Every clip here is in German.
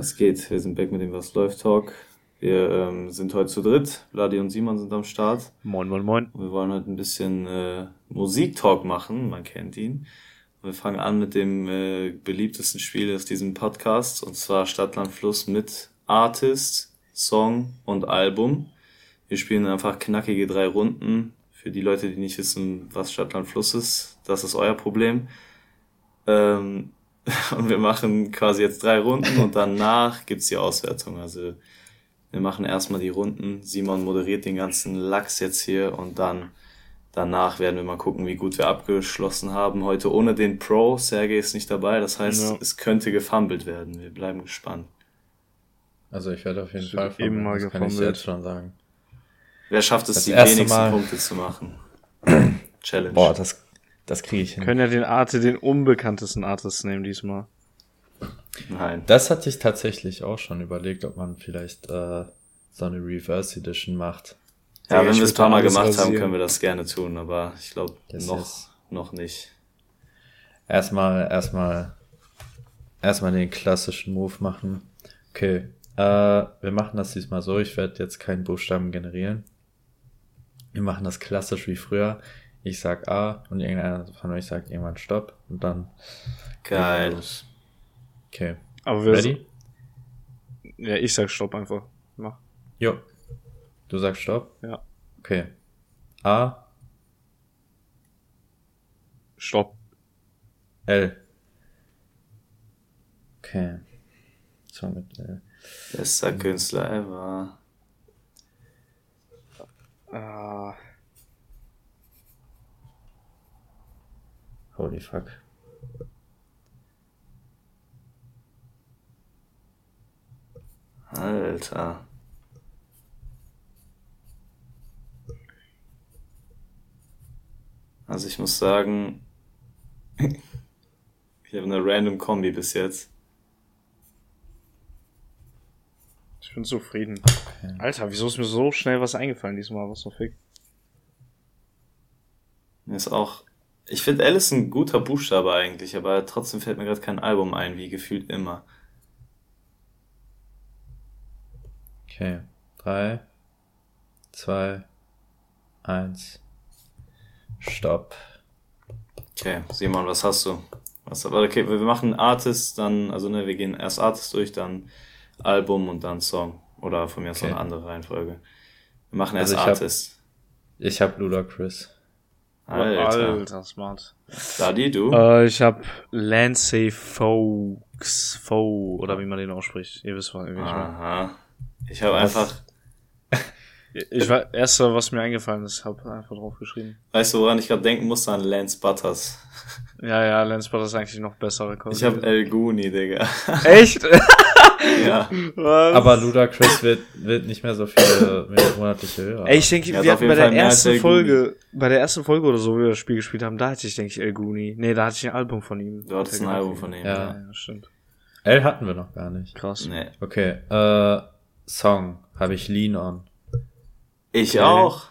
Was geht? Wir sind back mit dem Was läuft Talk. Wir ähm, sind heute zu dritt. Vladi und Simon sind am Start. Moin, moin, moin. Wir wollen heute ein bisschen äh, Musiktalk machen. Man kennt ihn. Wir fangen an mit dem äh, beliebtesten Spiel aus diesem Podcast. Und zwar Stadtland Fluss mit Artist, Song und Album. Wir spielen einfach knackige drei Runden. Für die Leute, die nicht wissen, was Stadtland Fluss ist, das ist euer Problem. Ähm, und wir machen quasi jetzt drei Runden und danach gibt's die Auswertung. Also wir machen erstmal die Runden. Simon moderiert den ganzen Lachs jetzt hier und dann danach werden wir mal gucken, wie gut wir abgeschlossen haben. Heute ohne den Pro. Sergej ist nicht dabei. Das heißt, ja. es könnte gefummelt werden. Wir bleiben gespannt. Also ich werde auf jeden Fall eben mal das kann ich jetzt schon sagen. Wer schafft es, das die wenigsten mal. Punkte zu machen? Challenge. Boah, das das kriege ich hin. Können ja den Arte, den unbekanntesten Artist nehmen diesmal. Nein. Das hatte ich tatsächlich auch schon überlegt, ob man vielleicht äh, so eine Reverse Edition macht. Ja, wenn wir es ein paar Mal gemacht rasieren. haben, können wir das gerne tun, aber ich glaube noch, noch nicht. Erstmal, erstmal, erstmal den klassischen Move machen. Okay, äh, wir machen das diesmal so. Ich werde jetzt keinen Buchstaben generieren. Wir machen das klassisch wie früher ich sag A und irgendeiner von euch sagt irgendwann Stopp und dann. Geil. Okay. Aber wir Ready? Ja, ich sag Stopp einfach. Mach. Jo. Du sagst Stopp? Ja. Okay. A. Stopp. L. Okay. So mit L. Bester Künstler ever. Ah. Holy fuck. Alter. Also ich muss sagen, ich habe eine random Kombi bis jetzt. Ich bin zufrieden. Okay. Alter, wieso ist mir so schnell was eingefallen diesmal? Was so fick? Mir ist auch ich finde ist ein guter Buchstabe eigentlich, aber trotzdem fällt mir gerade kein Album ein, wie gefühlt immer. Okay. Drei, zwei, eins. Stopp. Okay, Simon, was hast du? Was, aber okay, wir machen Artist, dann, also ne, wir gehen erst Artist durch, dann Album und dann Song. Oder von mir aus okay. eine andere Reihenfolge. Wir machen erst also ich Artist. Hab, ich habe Ludacris. Alter, Alter smart. Daddy, du? Äh, ich habe Lancey Folks, Fo, oder wie man den ausspricht. Ihr wisst, was ich meine. Aha. Ich habe einfach... Ich war, erste, was mir eingefallen ist, habe einfach drauf geschrieben. Weißt du, woran ich gerade denken musste? An Lance Butters. Ja, ja, Lance Butters ist eigentlich noch bessere Qualität. Ich habe El Guni, Digga. Echt? ja. Was? Aber Ludacris wird, wird nicht mehr so viele monatliche Hörer. Ey, ich denke, wir hatten bei der ersten Folge, bei der ersten Folge oder so, wie wir das Spiel gespielt haben, da hatte ich, denke ich, El Guni. Nee, da hatte ich ein Album von ihm. Du hattest ein Album von ihm. Ja. ja, stimmt. L hatten wir noch gar nicht. Krass. Nee. Okay, äh, Song habe ich Lean On. Ich okay. auch.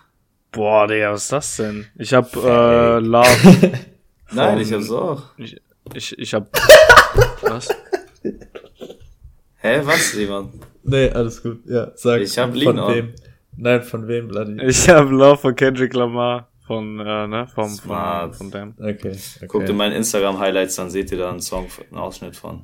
Boah, Digga, was ist das denn? Ich hab, äh, Love. Nein, ich hab's auch. Ich, ich, ich hab, was? Hä, was, Simon? Nee, alles gut. Ja, sag. Ich hab Lean von wem? Nein, von wem, Bloody? Ich hab Love von Kendrick Lamar. Von, äh, ne, vom, Smart. von, von dem. Okay, okay. Guckt in meinen Instagram-Highlights, dann seht ihr da einen Song, einen Ausschnitt von.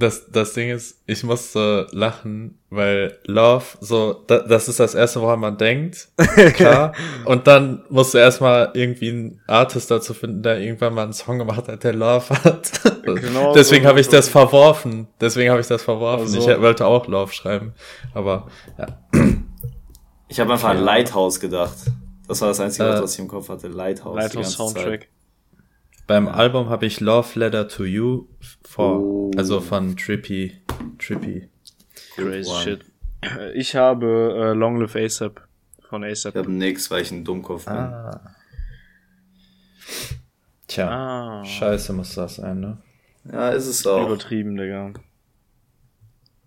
Das, das Ding ist, ich musste lachen, weil Love, so, da, das ist das erste, woran man denkt, klar. und dann musst du erstmal irgendwie einen Artist dazu finden, der irgendwann mal einen Song gemacht hat, der Love hat. Genau Deswegen so habe ich das verworfen. Deswegen habe ich das verworfen. Also. Ich wollte auch Love schreiben. Aber, ja. Ich habe einfach an Lighthouse gedacht. Das war das Einzige, äh, was ich im Kopf hatte. Lighthouse. Lighthouse Soundtrack. Zeit. Beim Album habe ich Love Letter to You vor, oh. Also von Trippy. Trippy. Crazy wow. shit. Ich habe äh, Long Live ASAP von ASAP. Ich habe nix, weil ich ein Dummkopf bin. Ah. Tja, ah. scheiße muss das sein, ne? Ja, ist es auch. Übertrieben, Digga.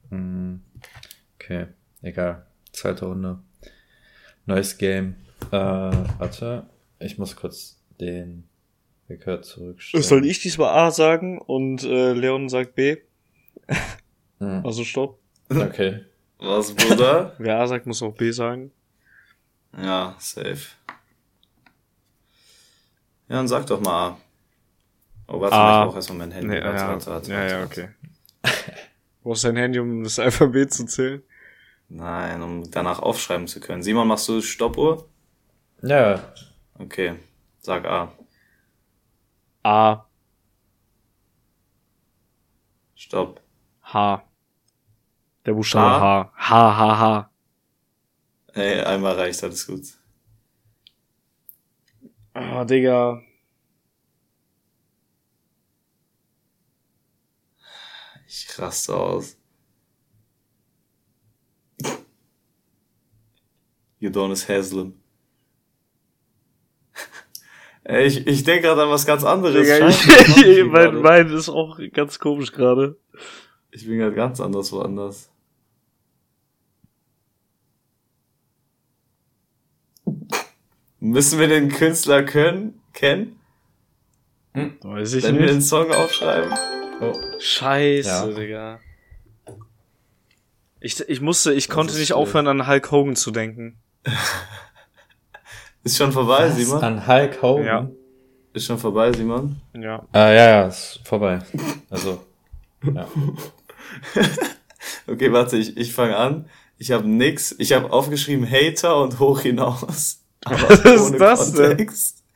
Hm. Okay, egal. Zweite Runde. Neues Game. Äh, warte, ich muss kurz den Wecker zurückstellen. Soll ich diesmal A sagen und äh, Leon sagt B? Hm. Also stopp. Okay. Was, Bruder? Wer A sagt, muss auch B sagen. Ja, safe. Ja, dann sag doch mal A. Oh, warte, ah. ich brauch erstmal mein Handy. Nee, warte, ja, warte, warte, ja, ja, okay. Du brauchst dein Handy, um das Alphabet zu zählen? Nein, um danach aufschreiben zu können. Simon, machst du Stoppuhr? Ja. Okay, sag A. A. Stopp. H. Der Buchstabe H. H, H, H. Ey, einmal reicht, alles gut. Ah, Digga. Ich raste aus. Udonis Haslam. Ich, ich denke gerade an was ganz anderes. Digga, ich, mein, mein ist auch ganz komisch gerade. Ich bin gerade ganz anders woanders. Müssen wir den Künstler können, kennen? Hm, weiß ich Wenn nicht. wir den Song aufschreiben? Oh. Scheiße, ja. Digga. Ich, ich musste, ich das konnte nicht schön. aufhören, an Hulk Hogan zu denken. ist schon vorbei, Was? Simon? An Hulk Hogan? Ja. Ist schon vorbei, Simon? Ja. Ah, ja, ja, ist vorbei. Also, ja. okay, warte, ich, ich fange an. Ich habe nix. Ich habe aufgeschrieben Hater und hoch hinaus. Aber Was ist das Kontext. denn?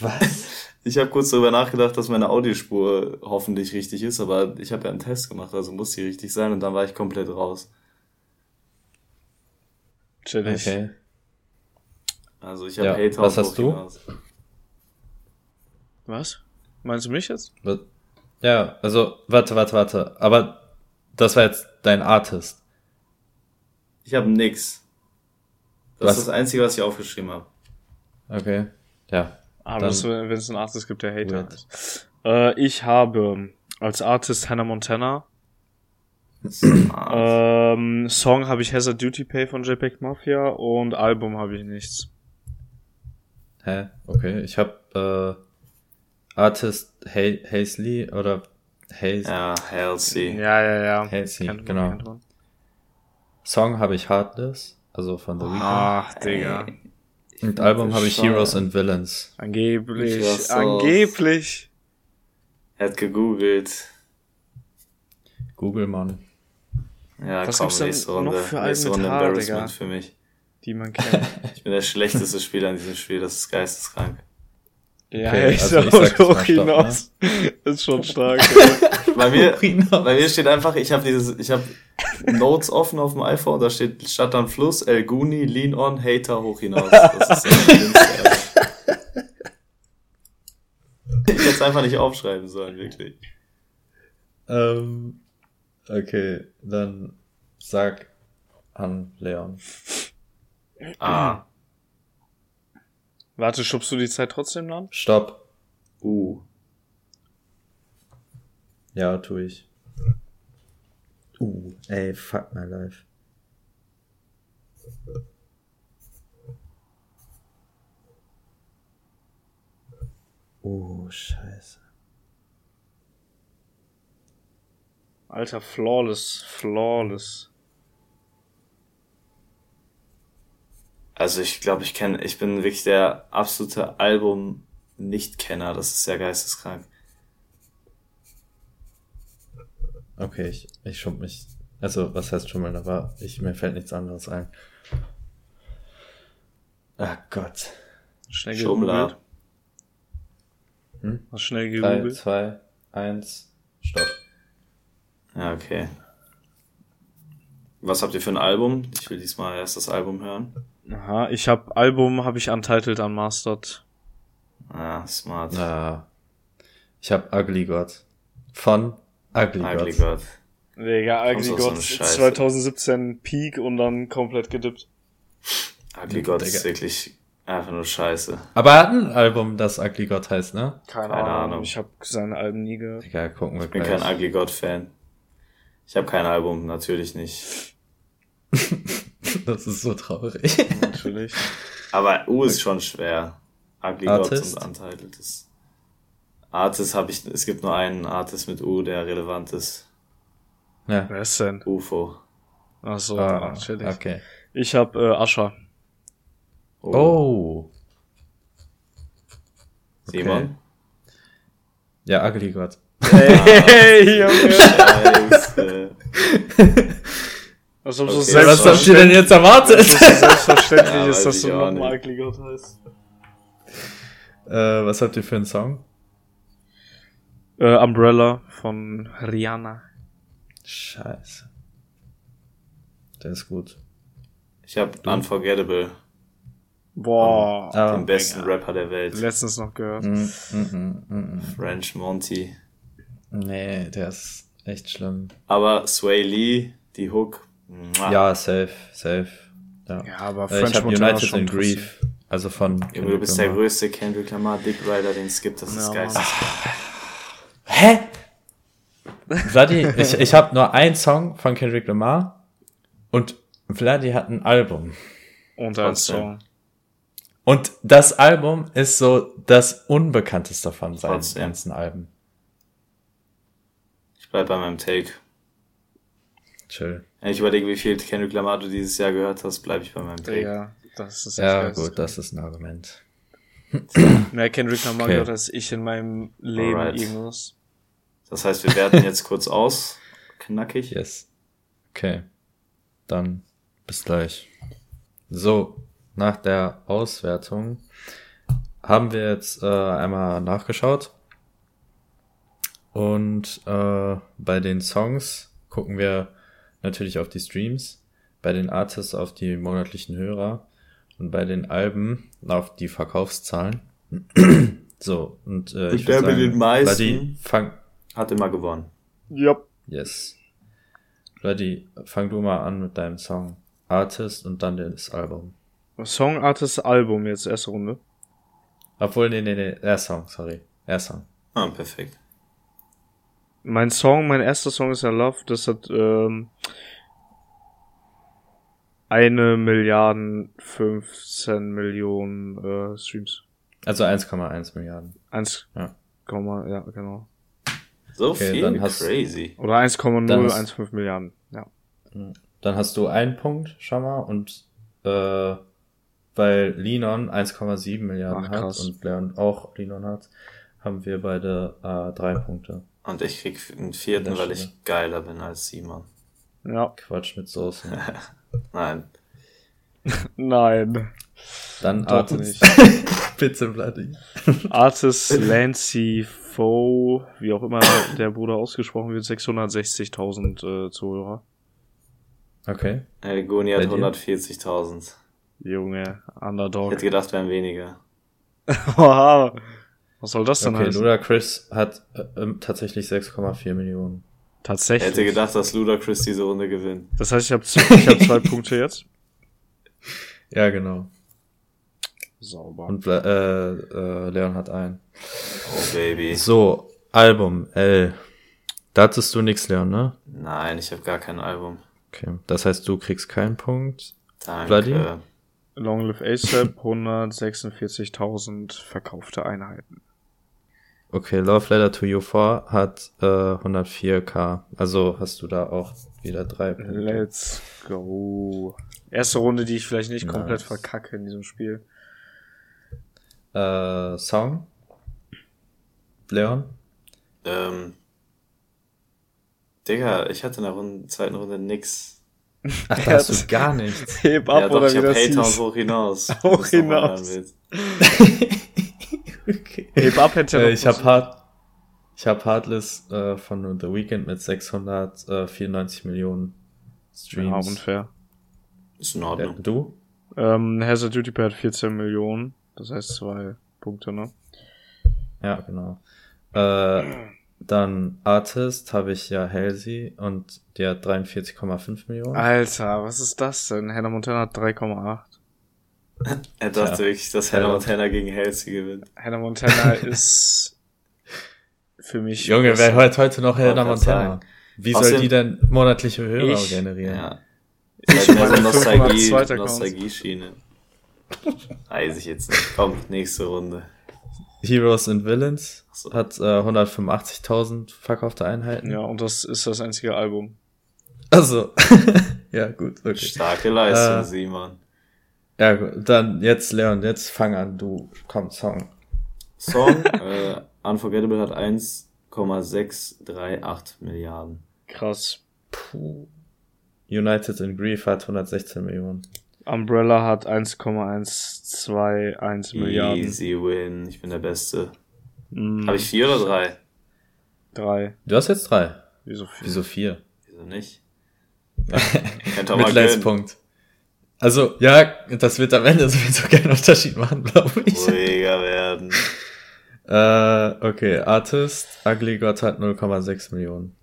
Was? Ich habe kurz darüber nachgedacht, dass meine Audiospur hoffentlich richtig ist, aber ich habe ja einen Test gemacht, also muss sie richtig sein und dann war ich komplett raus. Chillig. Okay. Also ich habe Ja, Hater was hast du? hinaus. Was? Meinst du mich jetzt? Ja, also, warte, warte, warte. Aber das war jetzt dein Artist. Ich habe nix. Das Was? ist das Einzige, was ich aufgeschrieben habe. Okay. Ja. Aber Dann- wenn es einen Artist gibt, der Hater Weird. ist. Äh, ich habe als Artist Hannah Montana. Ah, Ähm, Song habe ich Hazard Duty Pay von JPEG Mafia und Album habe ich nichts. Hä? Okay. Ich hab äh, Artist ha Hazley oder Haz ja, Halsey. Ja, ja, ja. Halsey, genau. Song habe ich Heartless, also von The Weeknd. Ach, Digga. Und Album habe ich Schade. Heroes and Villains. Angeblich. Angeblich. Er hat gegoogelt. Google, Mann. Ja, Was komm, gibt's denn nächste noch für nächste Runde Haar, Embarrassment Digga? für mich. Die man kennt. Ich bin der schlechteste Spieler in diesem Spiel, das ist geisteskrank. ja, Okay, ich also sag ich Stopp, hinaus. Ist schon stark. Bei mir, bei mir steht einfach, ich habe dieses, ich habe Notes offen auf dem iPhone, da steht Stadt am Fluss, El Guni, Lean On, Hater hoch hinaus. Das ist Alter. Ich hätte es einfach nicht aufschreiben sollen, wirklich. Ähm, okay, dann sag an Leon. Ah, Warte, schubst du die Zeit trotzdem an? Stopp. uh. Ja, tu ich. Uh, ey, fuck my life. Oh, scheiße. Alter, flawless, flawless. Also ich glaube, ich kenne, ich bin wirklich der absolute Album-Nicht-Kenner, das ist sehr geisteskrank. Okay, ich, ich schub mich. Also, was heißt schummeln, aber ich, mir fällt nichts anderes ein. Ah Gott. Schnell Schummler. gegoogelt. Hm? Hast schnell Drei, gegoogelt. zwei, eins, stopp. Ja, okay. Was habt ihr für ein Album? Ich will diesmal erst das Album hören. Aha, ich hab Album, habe ich Untitled Unmastered. Ah, smart. Ah. Ich hab Ugly God. Von Ugly, Ugly God. God. Digga, Ugly so God Scheiße? 2017 Peak und dann komplett gedippt. Ugly God ist wirklich einfach nur scheiße. Aber er hat ein Album, das Ugly God heißt, ne? Keine, Keine Ahnung. Ahnung. Ich habe seine Alben nie gehört. Egal, gucken wir Ich bin gleich. kein Ugly God Fan. Ich habe kein Album, natürlich nicht. das ist so traurig. Natürlich. Aber U ist schon schwer. Ugly Artist? God und Untitled ist. Artist habe ich, es gibt nur einen Artist mit U, der relevant ist. Ja. Wer ist denn? UFO. Achso, ah, chillig. Okay. Ich hab äh, Ascher. Oh. oh. Simon? Okay. Ja, Ugly God. Hey, Junge. Scheiße. Was, okay, was habt ihr denn jetzt erwartet? Ist selbstverständlich ja, ist, dass du nochmal Ugly God heißt. Äh, was habt ihr für einen Song? Äh, Umbrella von Rihanna. Scheiße. Der ist gut. Ich hab Unforgettable. Boah. Um, den besten Rapper der Welt. Letztens noch gehört. Mm, mm, mm, mm, French Monty. Nee, der ist echt schlimm. Aber Sway Lee, die Hook. Ja, safe, safe. Ja, ja aber French äh, Ich hab United in Grief. Also von. Ja, du bist der größte Kendrick Lamar Dick Rider, den es gibt. Das ist ja. geisteskrank. Hä? Vladi, ich, ich habe nur einen Song von Kendrick Lamar und Vladi hat ein Album. Und ein Song. Und das Album ist so das unbekannteste von seinen Trotzdem. ganzen Alben. Ich bleib bei meinem Take. Chill. Wenn ich überlege, wie viel Kendrick Lamar du dieses Jahr gehört hast, bleibe ich bei meinem Take. Ja, das ist Ja, gut, das ist ein Argument. Mehr Kendrick Lamar okay. gehört als ich in meinem Leben Alright. irgendwas. Das heißt, wir werten jetzt kurz aus. Knackig. Yes. Okay. Dann bis gleich. So, nach der Auswertung haben wir jetzt äh, einmal nachgeschaut. Und äh, bei den Songs gucken wir natürlich auf die Streams, bei den Artists auf die monatlichen Hörer und bei den Alben auf die Verkaufszahlen. so, und äh, ich würde sagen, mit den meisten fang, hat immer gewonnen. Yep. Yes. Buddy, fang du mal an mit deinem Song. Artist und dann das Album. Song, Artist, Album jetzt, erste Runde. Obwohl, nee, nee, nee, er Song, sorry. Er Song. Ah, perfekt. Mein Song, mein erster Song ist ja Love, das hat ähm, eine Milliarden 15 Millionen äh, Streams. Also 1,1 Milliarden. 1, ja. ja, genau. So okay, viel? Dann hast, Crazy. Oder 1,015 Milliarden, ja. Dann hast du einen Punkt schon mal und äh, weil Linon 1,7 Milliarden Ach, hat und Leon auch Linon hat, haben wir beide äh, drei Punkte. Und ich krieg einen vierten, weil ich geiler bin als Simon. Ja. Quatsch mit Soße. Nein. Nein. Dann Artist. Bitte, Bloody. Artist Lancy Foe, wie auch immer der Bruder ausgesprochen wird, 660.000 äh, Zuhörer. Okay. El Goni hat 140.000. Junge, Underdog. Ich hätte gedacht, wären weniger. wow. Was soll das denn okay, heißen? Ludacris hat äh, äh, tatsächlich 6,4 Millionen. Tatsächlich. Ich hätte gedacht, dass Ludacris diese Runde gewinnt. Das heißt, ich habe ich hab zwei Punkte jetzt? Ja, genau. Sauber. Und äh, äh, Leon hat einen. Oh, Baby. So, Album, L. Da hattest du nix, Leon, ne? Nein, ich habe gar kein Album. Okay, das heißt, du kriegst keinen Punkt. Danke. Vladimir? Long Live ASAP, 146.000 verkaufte Einheiten. Okay, Love Letter to You 4 hat äh, 104k. Also hast du da auch wieder drei Punkte. Let's go. Erste Runde, die ich vielleicht nicht nice. komplett verkacke in diesem Spiel. Äh, Song? Leon? Ähm. Digga, ich hatte in der Runde, zweiten Runde nix. Ach, da hast du gar nichts. Heb ab ja, doch, oder ich wie hab Hater und hoch hinaus. Hoch hinaus. okay. Hätte ja äh, Ich hab hart, ich hab Heartless äh, von The Weeknd mit 694 Millionen Streams. Ja, unfair. Ist in Ordnung. Ja, du? Ähm, Hazard Duty hat 14 Millionen. Das heißt zwei Punkte, ne? Ja, genau. Äh, dann Artist habe ich ja Halsey und die hat 43,5 Millionen. Alter, was ist das denn? Hannah Montana hat 3,8. Er dachte ja. wirklich, dass Hannah Montana gegen Halsey gewinnt. Hannah Montana ist für mich. Junge, wer hört heute noch Hannah Montana? Wie soll die denn monatliche Hörer ich, generieren? Ja. Ich meine Nostalgie, Nostalgie-Schiene. Weiß ich jetzt nicht. Komm, nächste Runde. Heroes and Villains so. hat äh, 185.000 verkaufte Einheiten. Ja, und das ist das einzige Album. Also, ja, gut, okay. Starke Leistung, Äh, Simon. Ja, gut, dann jetzt, Leon, jetzt fang an, du, komm, Song. Song, äh, Unforgettable hat 1,638 Milliarden. Krass. Puh. United in Grief hat 116 Millionen. Umbrella hat 1,121 Milliarden. Easy win, ich bin der Beste. Mm, Habe ich vier oder drei? drei. Du hast jetzt drei. Wieso viel? Wieso vier? Wieso nicht? Mitleidspunkt. Also, ja, das wird am Ende sowieso keinen Unterschied machen, glaube ich. Ruhiger werden. Äh, okay, Artist, Ugly God hat 0,6 Millionen.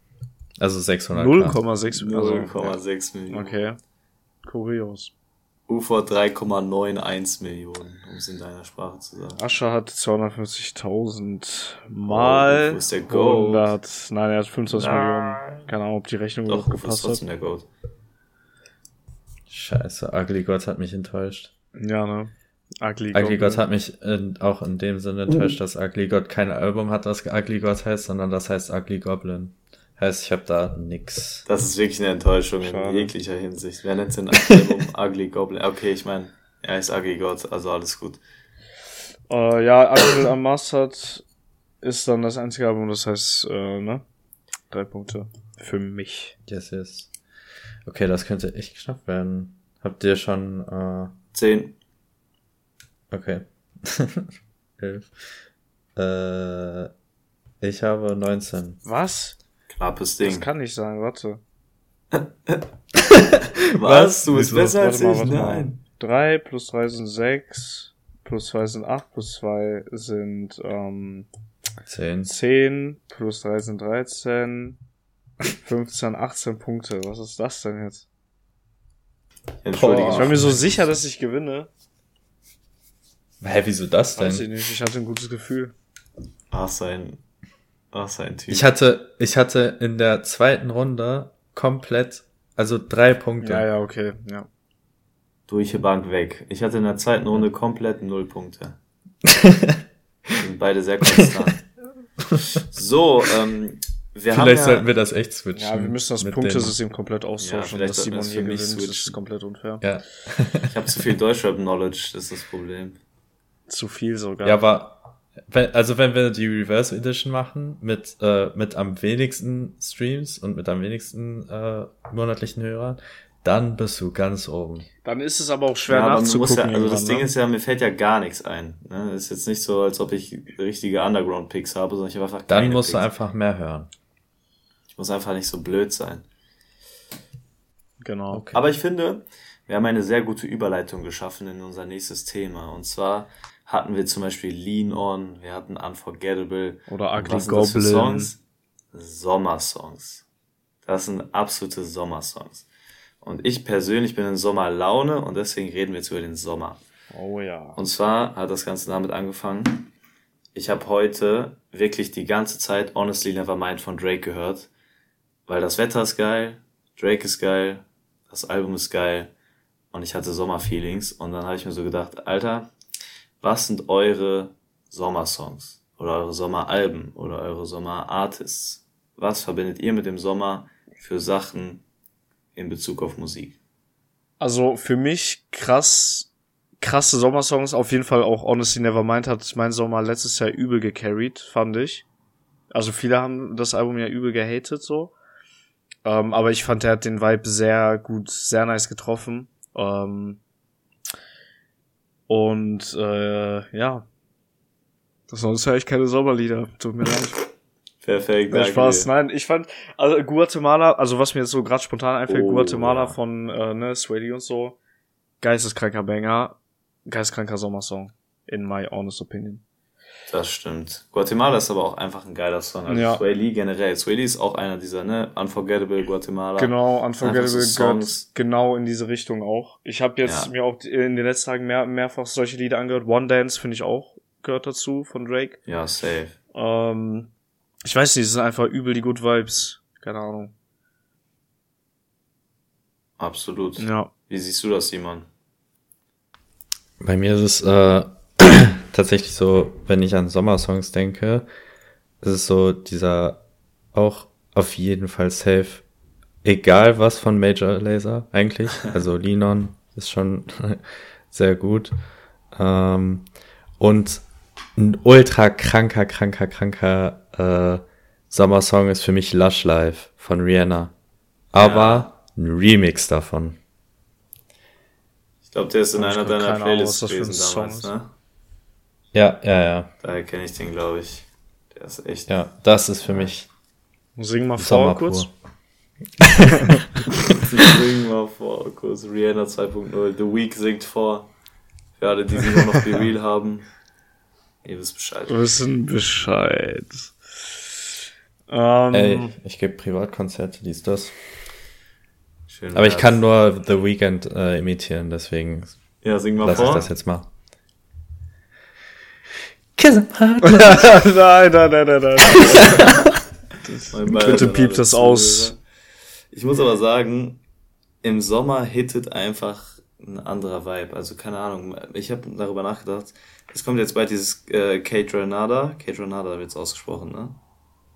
Also 600 0,6 also, 0,6 Millionen. Okay. Kurios. UFO hat 3,91 Millionen, um es in deiner Sprache zu sagen. Ascher hat 250.000 mal Oh, wo ist der Goat? 100. Nein, er hat 25 Millionen. Keine Ahnung, ob die Rechnung Doch, gut UFO ist gepasst hat. trotzdem der Goat. Scheiße, Ugly God hat mich enttäuscht. Ja, ne? Ugly, Ugly. God hat mich in, auch in dem Sinne enttäuscht, dass Ugly God kein Album hat, das Ugly God heißt, sondern das heißt Ugly Goblin. Heißt, ich habe da nix. Das ist wirklich eine Enttäuschung Schade. in jeglicher Hinsicht. Wer nennt denn ein Album Ugly Goblin? Okay, ich meine, er ist Ugly God, also alles gut. Äh, ja, Uncle Unmastered ist dann das einzige Album, das heißt, äh, ne? Drei Punkte. Für mich. Yes, yes. Okay, das könnte echt knapp werden. Habt ihr schon, äh, 10. okay. Elf. Äh, ich habe 19. Was? Knappes Das Ding. kann nicht sein, warte. Was? Du bist Wieso? besser als ich? Nein. 3 plus 3 sind 6, plus 2 sind 8, plus 2 sind ähm, 10. 10, plus 3 sind 13, 15, 18 Punkte. Was ist das denn jetzt? Entschuldige. Boah. Ich war mir so sicher, dass ich gewinne. Hä, wieso das Weiß ich denn? nicht, ich hatte ein gutes Gefühl. Ach, sein, ach, sein Typ. Ich hatte, ich hatte in der zweiten Runde komplett, also drei Punkte. Ja, ja, okay, ja. durch die Bank weg. Ich hatte in der zweiten Runde komplett null Punkte. Sind beide sehr konstant. So, ähm, wir haben Vielleicht ja, sollten wir das echt switchen. Ja, wir müssen das Punktesystem komplett austauschen, vielleicht dass Simon das hier gewinnt. Das switchen. ist komplett unfair. Ja. ich habe zu viel Deutschrap-Knowledge, das ist das Problem. Zu viel sogar. ja, aber, wenn, also wenn wir die Reverse Edition machen, mit, äh, mit am wenigsten Streams und mit am wenigsten äh, monatlichen Hörern, dann bist du ganz oben. Dann ist es aber auch schwer Ja, nachzugucken. ja, also das Ding ne? ist ja, mir fällt ja gar nichts ein. Ne? Ist jetzt nicht so, als ob ich richtige Underground-Picks habe, sondern ich habe einfach Dann keine musst du Picks. einfach mehr hören. Ich muss einfach nicht so blöd sein. Genau. Okay. Aber ich finde, wir haben eine sehr gute Überleitung geschaffen in unser nächstes Thema. Und zwar hatten wir zum Beispiel Lean On, wir hatten Unforgettable. Oder Ugly Goblin. Songs? Sommersongs. Das sind absolute Sommersongs. Und ich persönlich bin in Sommerlaune und deswegen reden wir jetzt über den Sommer. Oh ja. Und zwar hat das Ganze damit angefangen. Ich habe heute wirklich die ganze Zeit Honestly Nevermind von Drake gehört, weil das Wetter ist geil, Drake ist geil, das Album ist geil und ich hatte Sommerfeelings und dann habe ich mir so gedacht, Alter, was sind eure Sommersongs oder eure Sommeralben oder eure Sommerartists? Was verbindet ihr mit dem Sommer für Sachen in Bezug auf Musik? Also für mich krass, krasse Sommersongs. Auf jeden Fall auch Honestly Nevermind hat mein Sommer letztes Jahr übel gecarried, fand ich. Also viele haben das Album ja übel gehatet so. Ähm, aber ich fand, er hat den Vibe sehr gut, sehr nice getroffen. Ähm, und äh, ja. Sonst höre ich keine Sommerlieder. Tut mir leid. Perfekt, Ja, danke Spaß. dir. Nein, ich fand, also Guatemala, also was mir jetzt so gerade spontan einfällt, Oh, Guatemala ja. von äh, ne, Swady und so, geisteskranker Banger, geisteskranker Sommersong, in my honest opinion. Das stimmt. Guatemala ist aber auch einfach ein geiler Song. Also Ja. Sway Lee generell. Sway Lee ist auch einer dieser, ne? Unforgettable Guatemala. Genau, Unforgettable so Songs. genau in diese Richtung auch. Ich habe jetzt Ja. mir auch in den letzten Tagen mehr, mehrfach solche Lieder angehört. One Dance finde ich auch gehört dazu von Drake. Ja, safe. Ähm, ich weiß nicht, es sind einfach übel die Good Vibes. Keine Ahnung. Absolut. Ja. Wie siehst du das, Simon? Bei mir ist es äh, tatsächlich so, wenn ich an Sommersongs denke, ist es so dieser auch auf jeden Fall safe egal was von Major Laser eigentlich. Also Linon ist schon sehr gut. Ähm, und ein ultra kranker, kranker, kranker äh, Sommersong ist für mich Lush Life von Rihanna. Aber ja. ein Remix davon. Ich glaube, der ist in einer deiner Playlists gewesen damals, ne? Ja, ja, ja. Daher kenne ich den, glaube ich. Der ist echt. Ja, das ist für mich. Sing mal vor kurz. Sing mal vor kurz. Rihanna 2.0. The Week singt vor. Für alle, die sie nur noch Be Real haben. Ihr wisst Bescheid. Wir wissen Bescheid. Ähm, Ey, ich gebe Privatkonzerte, dies, das. Schön Aber ich kann nur The Weekend äh, imitieren, deswegen ja, sing mal lass vor. ich das jetzt mal. Kiss him hard. nein, nein, nein, nein, nein. Bitte piept das aus. Ich muss aber sagen, im Sommer hittet einfach ein anderer Vibe. Also keine Ahnung. Ich habe darüber nachgedacht. Es kommt jetzt bald dieses äh, Kate Renada. Kate Renada wird's ausgesprochen, ne?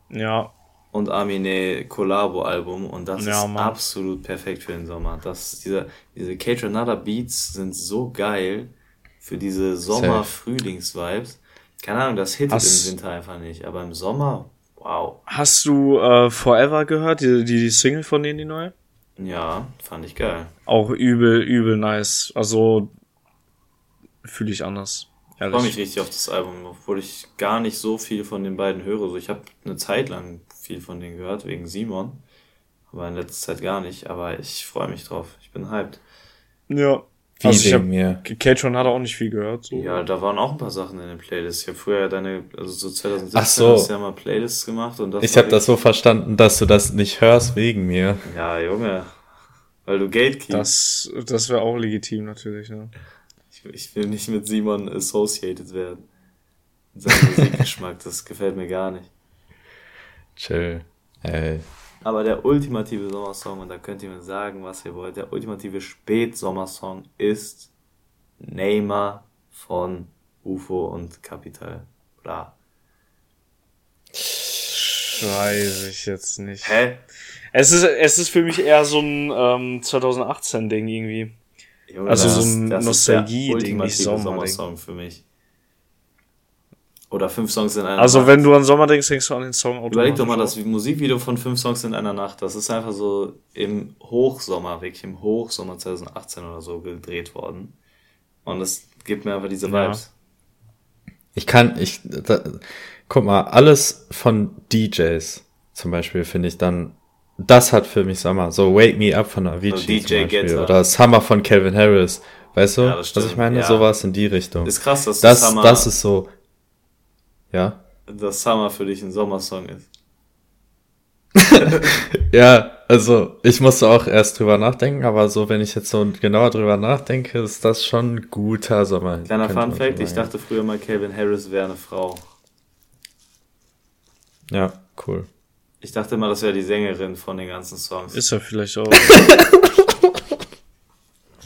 Ja. Und Amine Collabo-Album und das ja, ist Mann. absolut perfekt für den Sommer. Das, diese, diese Kate Renada Beats sind so geil für diese Sommer-Frühlings-Vibes. Keine Ahnung, das hittet Hast, im Winter einfach nicht, aber im Sommer, wow. Hast du äh, Forever gehört, die, die, die Single von denen, die neue? Ja, fand ich geil. Auch übel, übel nice. Also fühle ich anders. Ich freue mich richtig auf das Album, obwohl ich gar nicht so viel von den beiden höre. So, ich habe eine Zeit lang viel von denen gehört, wegen Simon. Aber in letzter Zeit gar nicht. Aber ich freue mich drauf. Ich bin hyped. Ja. Wie also ich hab, mir. Catron hat auch nicht viel gehört. So. Ja, da waren auch ein paar Sachen in den Playlists. Ich habe früher deine, also so 2017 Ach so. hast du ja mal Playlists gemacht und das. Ich habe das so verstanden, dass du das nicht hörst wegen mir. Ja, Junge. Weil du Gatekeep. Das, das wäre auch legitim natürlich, ne? Ich, ich will nicht mit Simon associated werden. Sein Musikgeschmack, das gefällt mir gar nicht. Chill. Ey. Aber der ultimative Sommersong, und da könnt ihr mir sagen, was ihr wollt, der ultimative Spätsommersong ist Neymar von UFO und Capital Bra. Weiß ich jetzt nicht. Hä? Es ist, es ist für mich eher so ein ähm, 2018-Ding irgendwie. Junge, also so ein Nostalgie-Ding, nicht Sommersong für mich. Oder fünf Songs in einer also, Nacht. Also wenn du an Sommer denkst, denkst du an den Song automatisch. Überleg doch mal das Musikvideo von fünf Songs in einer Nacht. Das ist einfach so im Hochsommer, wirklich im Hochsommer 2018 oder so gedreht worden. Und das gibt mir einfach diese Vibes. Ja. Ich kann, ich, da, guck mal, alles von DJs zum Beispiel finde ich dann, das hat für mich Sommer. So Wake Me Up von Avicii so DJ zum Beispiel. Oder Summer von Calvin Harris. Weißt du, ja, was ich meine? Ja. Sowas in die Richtung. Ist krass, dass das, Summer das ist so, ja? Dass Summer für dich ein Sommersong ist. ja, also ich musste auch erst drüber nachdenken, aber so, wenn ich jetzt so genauer drüber nachdenke, ist das schon ein guter Sommer. Kleiner Fun Fact, ich dachte früher mal, Calvin Harris wäre eine Frau. Ja, cool. Ich dachte immer, das wäre die Sängerin von den ganzen Songs. Ist er vielleicht auch.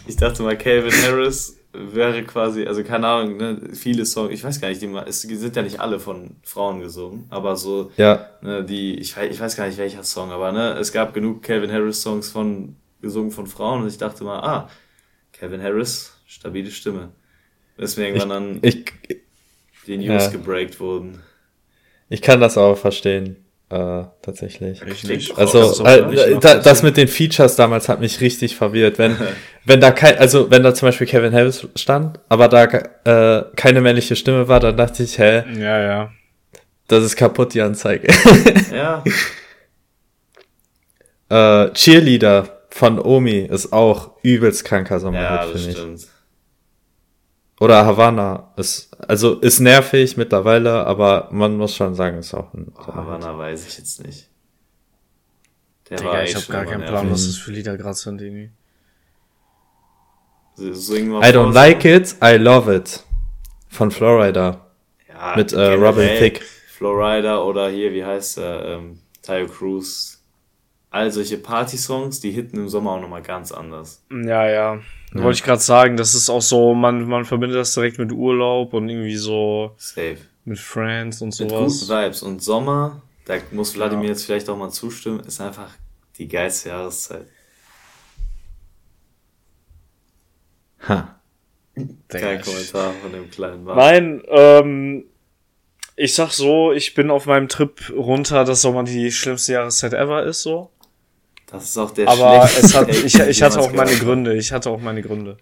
ich dachte mal, Calvin Harris wäre quasi, also keine Ahnung, ne, viele Songs, ich weiß gar nicht, die, es sind ja nicht alle von Frauen gesungen, aber so, ja. ne, die, ich, ich weiß gar nicht welcher Song, aber ne, es gab genug Calvin Harris Songs von, gesungen von Frauen und ich dachte mal, ah, Calvin Harris, stabile Stimme. Deswegen irgendwann dann ich, die News ja. gebreakt wurden. Ich kann das auch verstehen. Äh, tatsächlich. Richtig. Also äh, da, das mit den Features damals hat mich richtig verwirrt. Wenn wenn da kein, also wenn da zum Beispiel Kevin Harris stand, aber da äh, keine männliche Stimme war, dann dachte ich, hä? Ja, ja. Das ist kaputt die Anzeige. ja. äh, Cheerleader von Omi ist auch übelst kranker Sommerhit, ja, finde ich. Stimmt. Oder Havana ist, also ist nervig mittlerweile, aber man muss schon sagen, ist auch ein. Oh, Havana weiß ich jetzt nicht. Der Digga, war ich hab gar keinen Plan, was das für Lieder gerade sind irgendwie. Singen wir I don't like it, I love it. Von Florida. Ja, mit äh, Robin Thicke. Florida oder hier, wie heißt er, ähm, Tayo Cruz. All solche Party-Songs, die hitten im Sommer auch nochmal ganz anders. Ja, ja. Ja. Wollte ich gerade sagen, das ist auch so, man, man verbindet das direkt mit Urlaub und irgendwie so Safe. mit Friends und sowas. Mit guten Vibes. Und Sommer, da muss Vladimir ja. jetzt vielleicht auch mal zustimmen, ist einfach Die geilste Jahreszeit. Ha. Kein Kommentar von dem kleinen Mann. Nein, ähm, ich sag so, ich bin auf meinem Trip runter, dass Sommer die schlimmste Jahreszeit ever ist, so. Das ist auch der Aber es hat, ich, ich hatte auch meine. Gründe, ich hatte auch meine Gründe.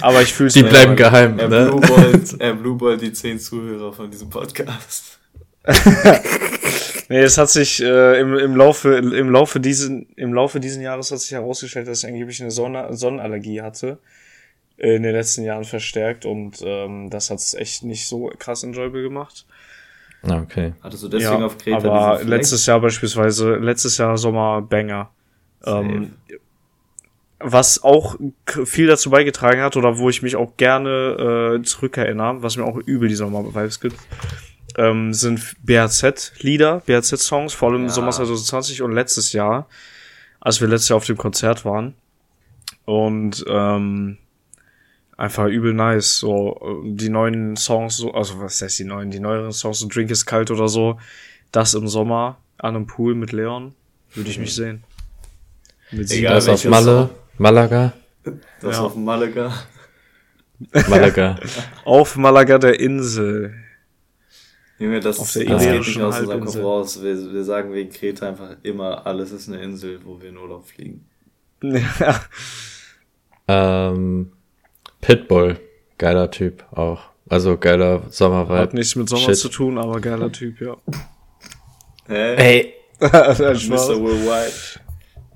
Aber ich fühl's Die bleiben geheim, Er ne? blueballt, er blueballt die zehn Zuhörer von diesem Podcast. Nee, es hat sich äh, im, im Laufe im Laufe diesen im Laufe diesen Jahres hat sich herausgestellt, dass ich angeblich eine Sonne, Sonnenallergie hatte äh, in den letzten Jahren verstärkt und ähm, das hat's echt nicht so krass enjoyable gemacht. Ah, Okay. Hattest du deswegen ja, auf Kreta aber letztes Jahr beispielsweise letztes Jahr Sommer Banger. Ähm, was auch viel dazu beigetragen hat oder wo ich mich auch gerne äh, zurückerinnere, was mir auch übel die Sommer-Vibes gibt, ähm, sind BHZ-Lieder, BHZ-Songs, vor allem im Ja. Sommer 2020 und letztes Jahr, als wir letztes Jahr auf dem Konzert waren. Und ähm, einfach übel nice. So äh, die neuen Songs, so, also was heißt die neuen, die neueren Songs, so Drink is kalt oder so, das im Sommer an einem Pool mit Leon, würde ich mich sehen. Mit Egal, Das auf Malle, Malaga, Das Ja. auf Malaga. Malaga. Auf Malaga der Insel. Junge, das, Auf der das geht nicht aus unserem Kopf raus. Wir, wir sagen wegen Kreta einfach immer, alles ist eine Insel, wo wir in Urlaub fliegen. Ja. ähm, Pitbull, geiler Typ auch. Also geiler Hat Sommervibe. nichts mit Sommer Shit. zu tun, aber geiler Typ, ja. Hä? Ey, Nein, Mr. Worldwide.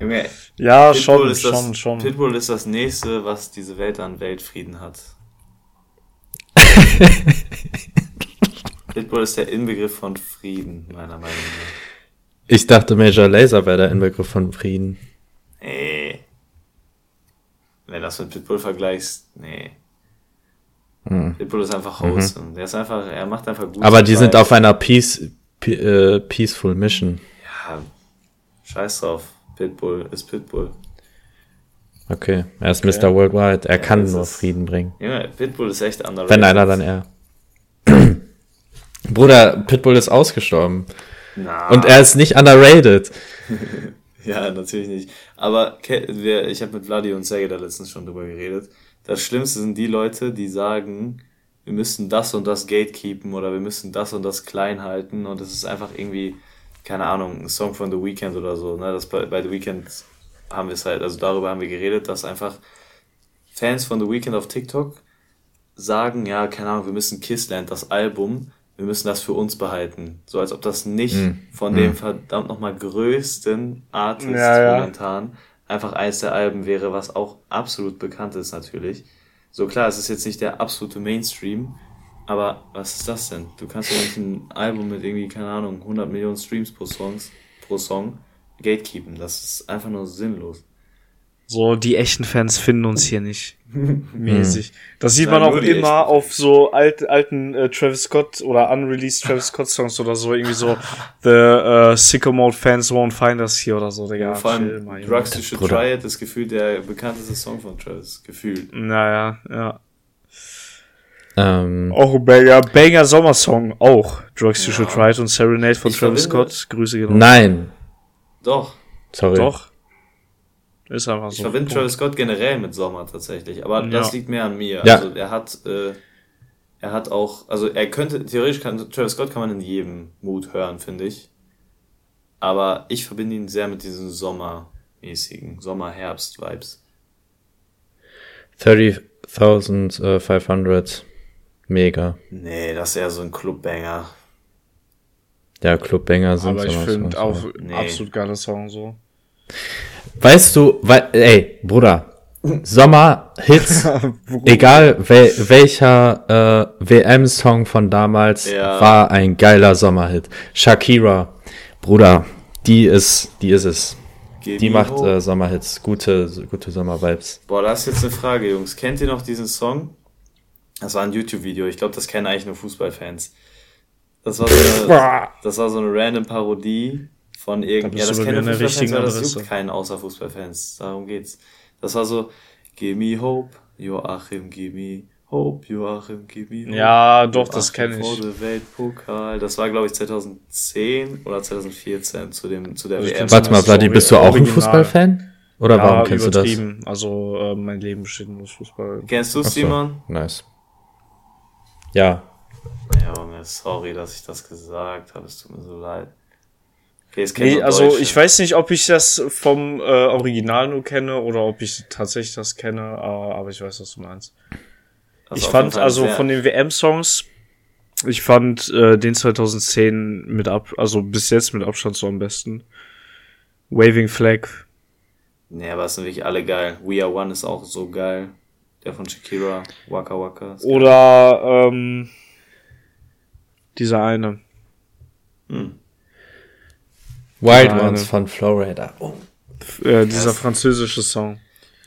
Junge, ja, Pitbull schon, ist das, schon, schon. Pitbull ist das nächste, was diese Welt an Weltfrieden hat. Pitbull ist der Inbegriff von Frieden, meiner Meinung nach. ich dachte Major Laser wäre der Inbegriff von Frieden. Das mit Pitbull vergleichst, nee. Hm. Pitbull ist einfach wholesome. Der ist einfach, er macht einfach gut. Aber die sind auf einer Peace, pe äh, Peaceful Mission. Ja, scheiß drauf. Pitbull ist Pitbull. Okay, er ist Mr. Worldwide. Er kann das nur Frieden bringen. Ja, Pitbull ist echt underrated. Wenn einer, dann er. Bruder, Pitbull ist ausgestorben. Na, Und er ist nicht underrated. Ja, natürlich nicht. Aber ich habe mit Vladi und Sergej da letztens schon drüber geredet. Das Schlimmste sind die Leute, die sagen, wir müssen das und das gatekeepen oder wir müssen das und das klein halten und es ist einfach irgendwie, keine Ahnung, ein Song von The Weeknd oder so. Ne? Das bei, bei The Weeknd haben wir es halt, also darüber haben wir geredet, dass einfach Fans von The Weeknd auf TikTok sagen, ja, keine Ahnung, wir müssen Kissland, das Album, wir müssen das für uns behalten. So als ob das nicht Mm. von dem verdammt nochmal größten Artist Ja, ja. momentan einfach eins der Alben wäre, was auch absolut bekannt ist natürlich. So klar, es ist jetzt nicht der absolute Mainstream, aber was ist das denn? Du kannst doch nicht ein Album mit irgendwie, keine Ahnung, 100 Millionen Streams pro, Songs, pro Song gatekeepen. Das ist einfach nur sinnlos. So, die echten Fans finden uns hier nicht. Mäßig. Das sieht man auch immer auf so alt, alten äh, Travis Scott oder unreleased Travis Scott Songs oder so. Irgendwie so, The uh, Sicko Mode Fans won't find us here oder so, Digga. Vor chill allem mal. Drugs You Should Bruder. Try It ist gefühlt der bekannteste Song von Travis. Gefühlt. Naja, ja. Ähm, Auch ein Banger, Banger Sommersong. Auch. Drugs You Ja. Should Try It und Serenade von Ich Travis verbinde- Scott. Grüße gehen raus. nein. Doch. Sorry. Doch. Ist einfach Ich so. verbinde Punkt. Travis Scott generell mit Sommer tatsächlich, aber Ja. das liegt mehr an mir. Ja. Also er hat, äh, er hat auch, also er könnte, theoretisch kann, Travis Scott kann man in jedem Mut hören, finde ich. Aber ich verbinde ihn sehr mit diesen Sommermäßigen, Sommer-Herbst-Vibes. 30.500. Mega. Nee, das ist eher so ein Clubbanger. Ja, Clubbanger sind Aber ich finde auch. Nee. absolut geiler Song so. Weißt du, weil, ey, Bruder, Sommerhits, egal wel, welcher äh, WM-Song von damals Ja. war ein geiler Sommerhit. Shakira, Bruder, die ist, die ist es. Give Die macht äh, Sommerhits, gute, gute Sommervibes. Boah, das ist jetzt eine Frage, Jungs. Kennt ihr noch diesen Song? Das war ein YouTube-Video. Ich glaube, das kennen eigentlich nur Fußballfans. Das war so eine, das war so eine random Parodie von Da irgend. bist Ja, das kennen nur Fußballfans, weil das juckt keinen außer Fußballfans. Darum geht's. Das war so, give me hope, Joachim, give me Hope Joachim, gib me hope. Ja, doch, das kenne ich. Vor der Weltpokal. Das war, glaube ich, 2010 oder 2014 zu, dem, zu der Also WM. Warte mal, Vladi, bist du auch ein original. Fußballfan? Oder ja, warum kennst du das? Also äh, mein Leben besteht nur aus Fußball. Kennst du so, Simon? Nice. Ja. Ja, Junge, sorry, dass ich das gesagt habe. Es tut mir so leid. Kennt Nee, also ich weiß nicht, ob ich das vom äh, Original nur kenne oder ob ich tatsächlich das kenne, äh, aber ich weiß, was du meinst. Das ich fand also von den WM-Songs, ich fand äh, den 2010 mit ab, also bis jetzt mit Abstand so am besten. Waving Flag. Nee, aber es sind wirklich alle geil. We Are One ist auch so geil. Der von Shakira, Waka Waka. geil. Oder ähm, dieser eine. Hm. Wild Nein, Ones ne. von Flowrider. Oh. Äh, dieser Yes. französische Song.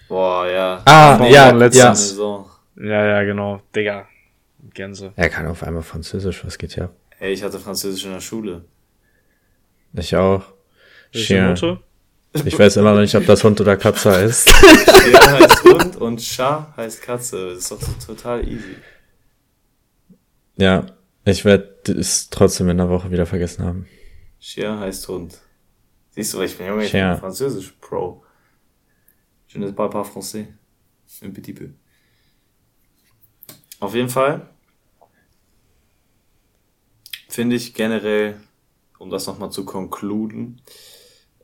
Boah, ja. Ah, Von ja, letztens. ja. Ja, ja, genau. Digga. Gänse. Er kann auf einmal Französisch, was geht ja? Ey, ich hatte Französisch in der Schule. Ich auch. Welche? Ich weiß immer noch nicht, ob das Hund oder Katze ist. Chien heißt Hund und Chat heißt Katze. Das ist doch so total easy. Ja, ich werde es trotzdem in der Woche wieder vergessen haben. Chien heißt Hund. Siehst du, ich bin Junge, ich bin Französisch Pro. Je ne parle pas français. Un petit peu. Auf jeden Fall finde ich generell, um das nochmal zu konkluden,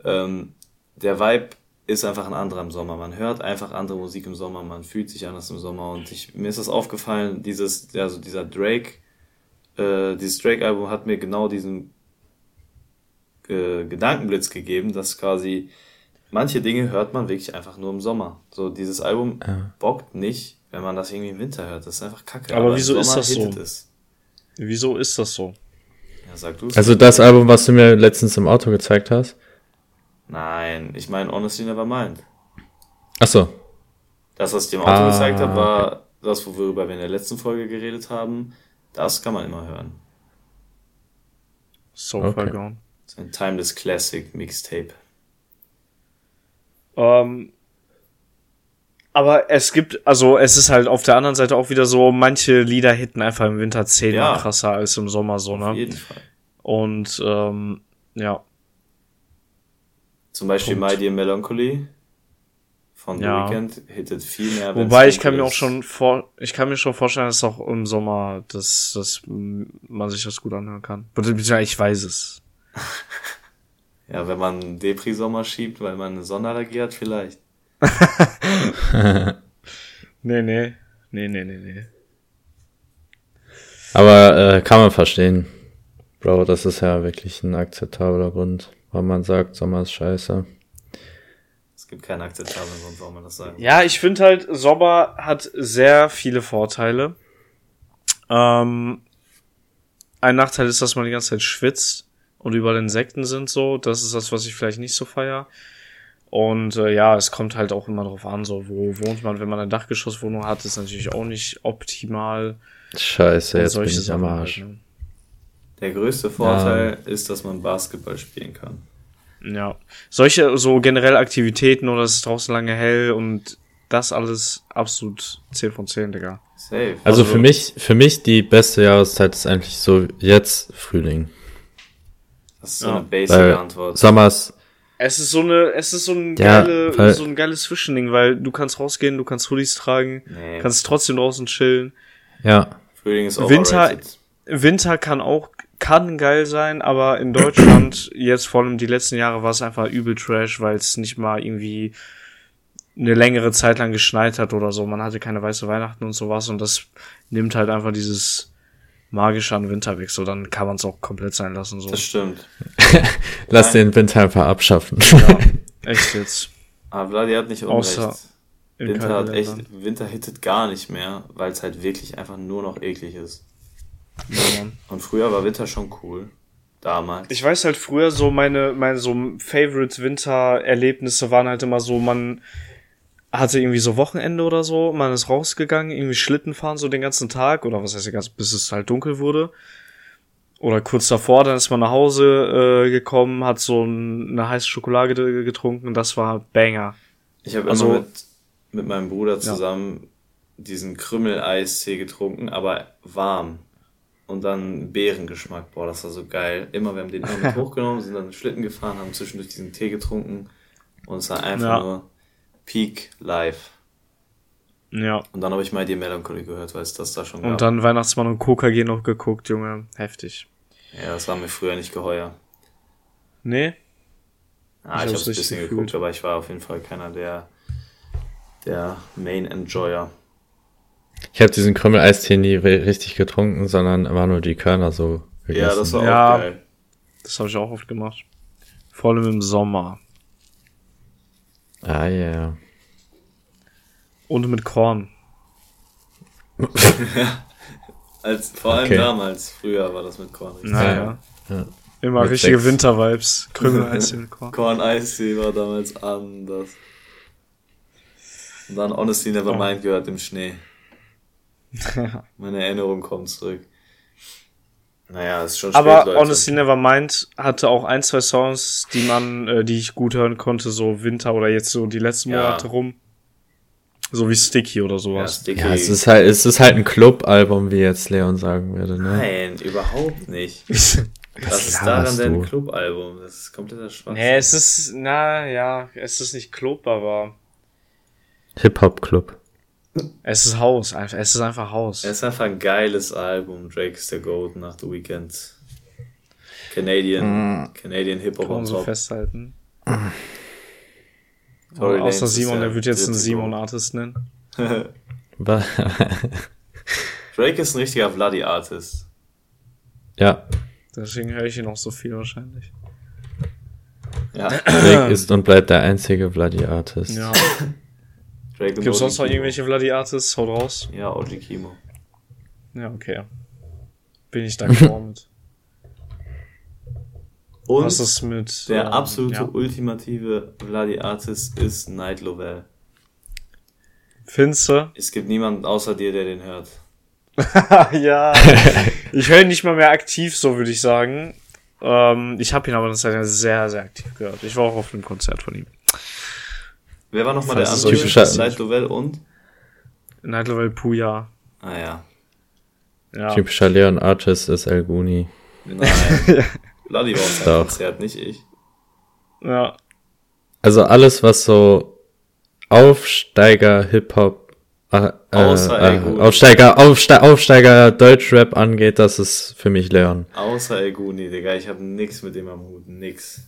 ähm, der Vibe ist einfach ein anderer im Sommer. Man hört einfach andere Musik im Sommer, man fühlt sich anders im Sommer und ich, mir ist das aufgefallen, dieses, also dieser Drake, äh, dieses Drake-Album hat mir genau diesen äh, Gedankenblitz gegeben, dass quasi manche Dinge hört man wirklich einfach nur im Sommer. So dieses Album Ja. bockt nicht, wenn man das irgendwie im Winter hört. Das ist einfach kacke. Aber im wieso ist das so? Es. Wieso ist das so? Ja, sag du Also das Album, was du mir letztens im Auto gezeigt hast. Nein, ich meine Honestly Never Mind. Ach so. Das, was ich dir im Auto Ah, gezeigt habe, war das, worüber wir in der letzten Folge geredet haben. Das kann man immer hören. So Okay. far gone. So ein Timeless Classic Mixtape. Ähm, aber es gibt, also es ist halt auf der anderen Seite auch wieder so, manche Lieder hitten einfach im Winter zehnmal Ja. krasser als im Sommer so, Auf ne? jeden Fall. Und ähm, ja, Zum Beispiel Punkt. My Dear Melancholy von The Ja. Weeknd hittet viel mehr. wobei ich kann mir auch schon vor, ich kann mir schon vorstellen, dass auch im Sommer, dass, dass man sich das gut anhören kann. Ich weiß es. Ja, wenn man einen Depri-Sommer schiebt, weil man eine Sonnenallergie hat, vielleicht. Nee, nee, nee, nee, nee, nee. Aber äh, kann man verstehen. Bro, das ist ja wirklich ein akzeptabler Grund, warum man sagt, Sommer ist scheiße. Es gibt keinen akzeptablen Grund, warum man das sagen Ja, ich finde halt, Sommer hat sehr viele Vorteile. Ähm, ein Nachteil ist, dass man die ganze Zeit schwitzt und überall Insekten sind so. Das ist das, was ich vielleicht nicht so feier. Und äh, ja, es kommt halt auch immer drauf an, so wo wohnt man, wenn man eine Dachgeschosswohnung hat, ist natürlich auch nicht optimal. Scheiße, jetzt bin solche ich am Sachen Arsch. halt, ne? Der größte Vorteil ist, dass man Basketball spielen kann. Ja. Solche, so generell Aktivitäten oder es ist draußen lange hell und das alles absolut 10 von 10, Digga. Safe. Also, für mich, für mich die beste Jahreszeit ist eigentlich so jetzt Frühling. Das ist so Ja. eine basic Weil Antwort. Sommers, Es ist so eine, es ist so ein Ja, geile, weil- so ein geiles Zwischending, weil du kannst rausgehen, du kannst Hoodies tragen, Nee, kannst trotzdem draußen chillen. ja. Frühling ist Winter- overrated. Winter kann auch, kann geil sein, aber in Deutschland jetzt vor allem die letzten Jahre war es einfach übel Trash, weil es nicht mal irgendwie eine längere Zeit lang geschneit hat oder so. Man hatte keine weiße Weihnachten und sowas und das nimmt halt einfach dieses magische an Winter weg. So, dann kann man es auch komplett sein lassen. So. Das stimmt. Lass Nein. den Winter einfach abschaffen. Ja, echt jetzt. Aber Vladi hat nicht unrecht. Außer in Winter hat echt. Winter hittet gar nicht mehr, weil es halt wirklich einfach nur noch eklig ist. Ja. Und früher war Winter schon cool. Damals. Ich weiß halt früher so meine, meine so Favorite Wintererlebnisse waren halt immer so, man hatte irgendwie so Wochenende oder so, man ist rausgegangen, irgendwie Schlitten fahren so den ganzen Tag oder was heißt den ganzen, bis es halt dunkel wurde. Oder kurz davor, dann ist man nach Hause äh, gekommen, hat so ein, eine heiße Schokolade getrunken und das war Banger. Ich habe Also- immer mit, mit meinem Bruder zusammen diesen Krümmel-Eistee getrunken, aber warm. Und dann Beerengeschmack. Boah, das war so geil. Immer, wir haben den immer mit hochgenommen, sind dann Schlitten gefahren, haben zwischendurch diesen Tee getrunken. Und es war einfach Ja. nur Peak Live. Ja. Und dann habe ich mal die Melancholy gehört, weil es das da schon gab. Und dann Weihnachtsmann und KKG noch geguckt, Junge. Heftig. ja, das war mir früher nicht geheuer. Nee? Ah, Ich ich, hab's habe ein bisschen gefühlt. geguckt, aber ich war auf jeden Fall keiner der, der Main Enjoyer. Ich habe diesen Krümmel-Eistee nie ri- richtig getrunken, sondern immer nur die Körner so gegessen. Ja, das war Ja. auch geil. Das habe ich auch oft gemacht. Vor allem im Sommer. Ah, ja. Yeah. Und mit Korn. Als, vor allem Okay. damals, früher war das mit Korn. richtig. Naja. Ja. Immer Mit richtige. Winter-Vibes. Krümel-Eis mit Korn. Korn Eistee war damals anders. Und dann Honestly Nevermind Oh. gehört im Schnee. Meine Erinnerung kommt zurück. Naja, ist schon spät, Aber Leute. Honestly Nevermind hatte auch ein, zwei Songs, die man, äh, die ich gut hören konnte, so Winter oder jetzt so die letzten Ja. Monate rum. So wie Sticky oder ja, sowas. Sticky. ja, es ist halt, es ist halt ein Club-Album, wie jetzt Leon sagen würde, ne? Nein, überhaupt nicht. Was Das ist daran dein du? Clubalbum. Das ist kompletter Schwachsinn. nee, es ist, na ja, es ist nicht Club, aber Hip-Hop-Club. Es ist Haus. einfach- Es ist einfach Haus. Es ist einfach ein geiles Album. Drake ist der Goat nach The Weeknd. Canadian, Canadian Hip-Hop Kann man so festhalten. Tory Lanez Außer Simon, der wird jetzt einen dritte Simon-Artist nennen. Drake ist ein richtiger Vladi-Artist. ja, Deswegen höre ich ihn auch so viel wahrscheinlich. Ja. Drake ist und bleibt der einzige Bloody-Artist. Ja. Drake Gibt es sonst noch irgendwelche Vladi-Artists? Haut raus. Ja, OG Kimo. Ja, okay. Bin ich d'accord mit. Und Was ist mit. der ähm, absolute Ja. ultimative Vladi-Artist ist Night Lovell. Finze? Es gibt niemanden außer dir, der den hört. ja. ich höre ihn nicht mal mehr aktiv, so würde ich sagen. Ähm, ich habe ihn aber ja sehr, sehr aktiv gehört. Ich war auch auf einem Konzert von ihm. Wer war nochmal der andere? typischer- Night Lovell und? Night Level Puya. Ah ja. Ja. Typischer Leon-Artist ist El Guni. Nein. Vladi war auf seinem. Konzert, nicht ich. ja. Also alles, was so Aufsteiger, Hip-Hop, äh, Außer El äh, Guni. Aufsteiger, Aufste Aufsteiger, Deutschrap angeht, das ist für mich Leon. Außer El Guni, Digga. Ich habe nix mit dem am Hut. Nix.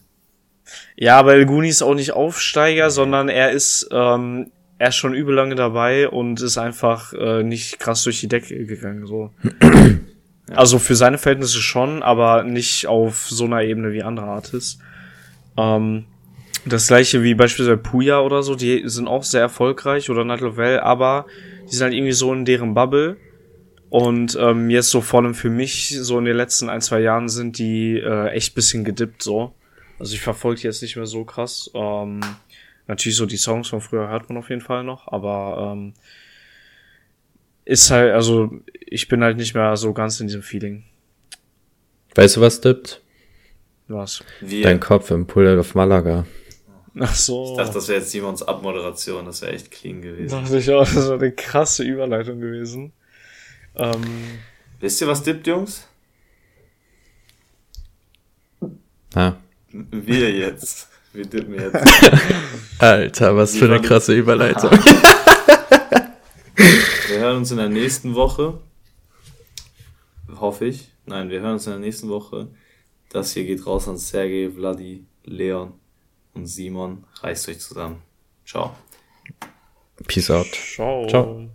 Ja, aber El Guni ist auch nicht Aufsteiger, sondern er ist, ähm, er ist schon übel lange dabei und ist einfach äh, nicht krass durch die Decke gegangen. So. Also für seine Verhältnisse schon, aber nicht auf so einer Ebene wie andere Artists. Ähm, das gleiche wie beispielsweise Puya oder so, die sind auch sehr erfolgreich oder Night Lovell, aber die sind halt irgendwie so in deren Bubble. Und ähm, jetzt so vor allem für mich, so in den letzten ein, zwei Jahren sind die äh, echt bisschen gedippt so. Also ich verfolge die jetzt nicht mehr so krass. Ähm, natürlich so die Songs von früher hört man auf jeden Fall noch, aber ähm, ist halt, also ich bin halt nicht mehr so ganz in diesem Feeling. Weißt du, was dippt? Was? Wir. Dein Kopf im Pool auf Malaga. Ach so. Ich dachte, das wäre jetzt Simons Abmoderation. Das wäre echt clean gewesen. dachte ich auch, das war eine krasse Überleitung gewesen. Ähm, Wisst ihr, was dippt, Jungs? Ja. Wir jetzt. Wir dippen jetzt. Alter, was für eine krasse Überleitung. Wir hören uns in der nächsten Woche. Hoffe ich. Nein, wir hören uns in der nächsten Woche. Das hier geht raus an Sergej, Vladi, Leon und Simon. Reißt euch zusammen. Ciao. Peace out. ciao. Ciao.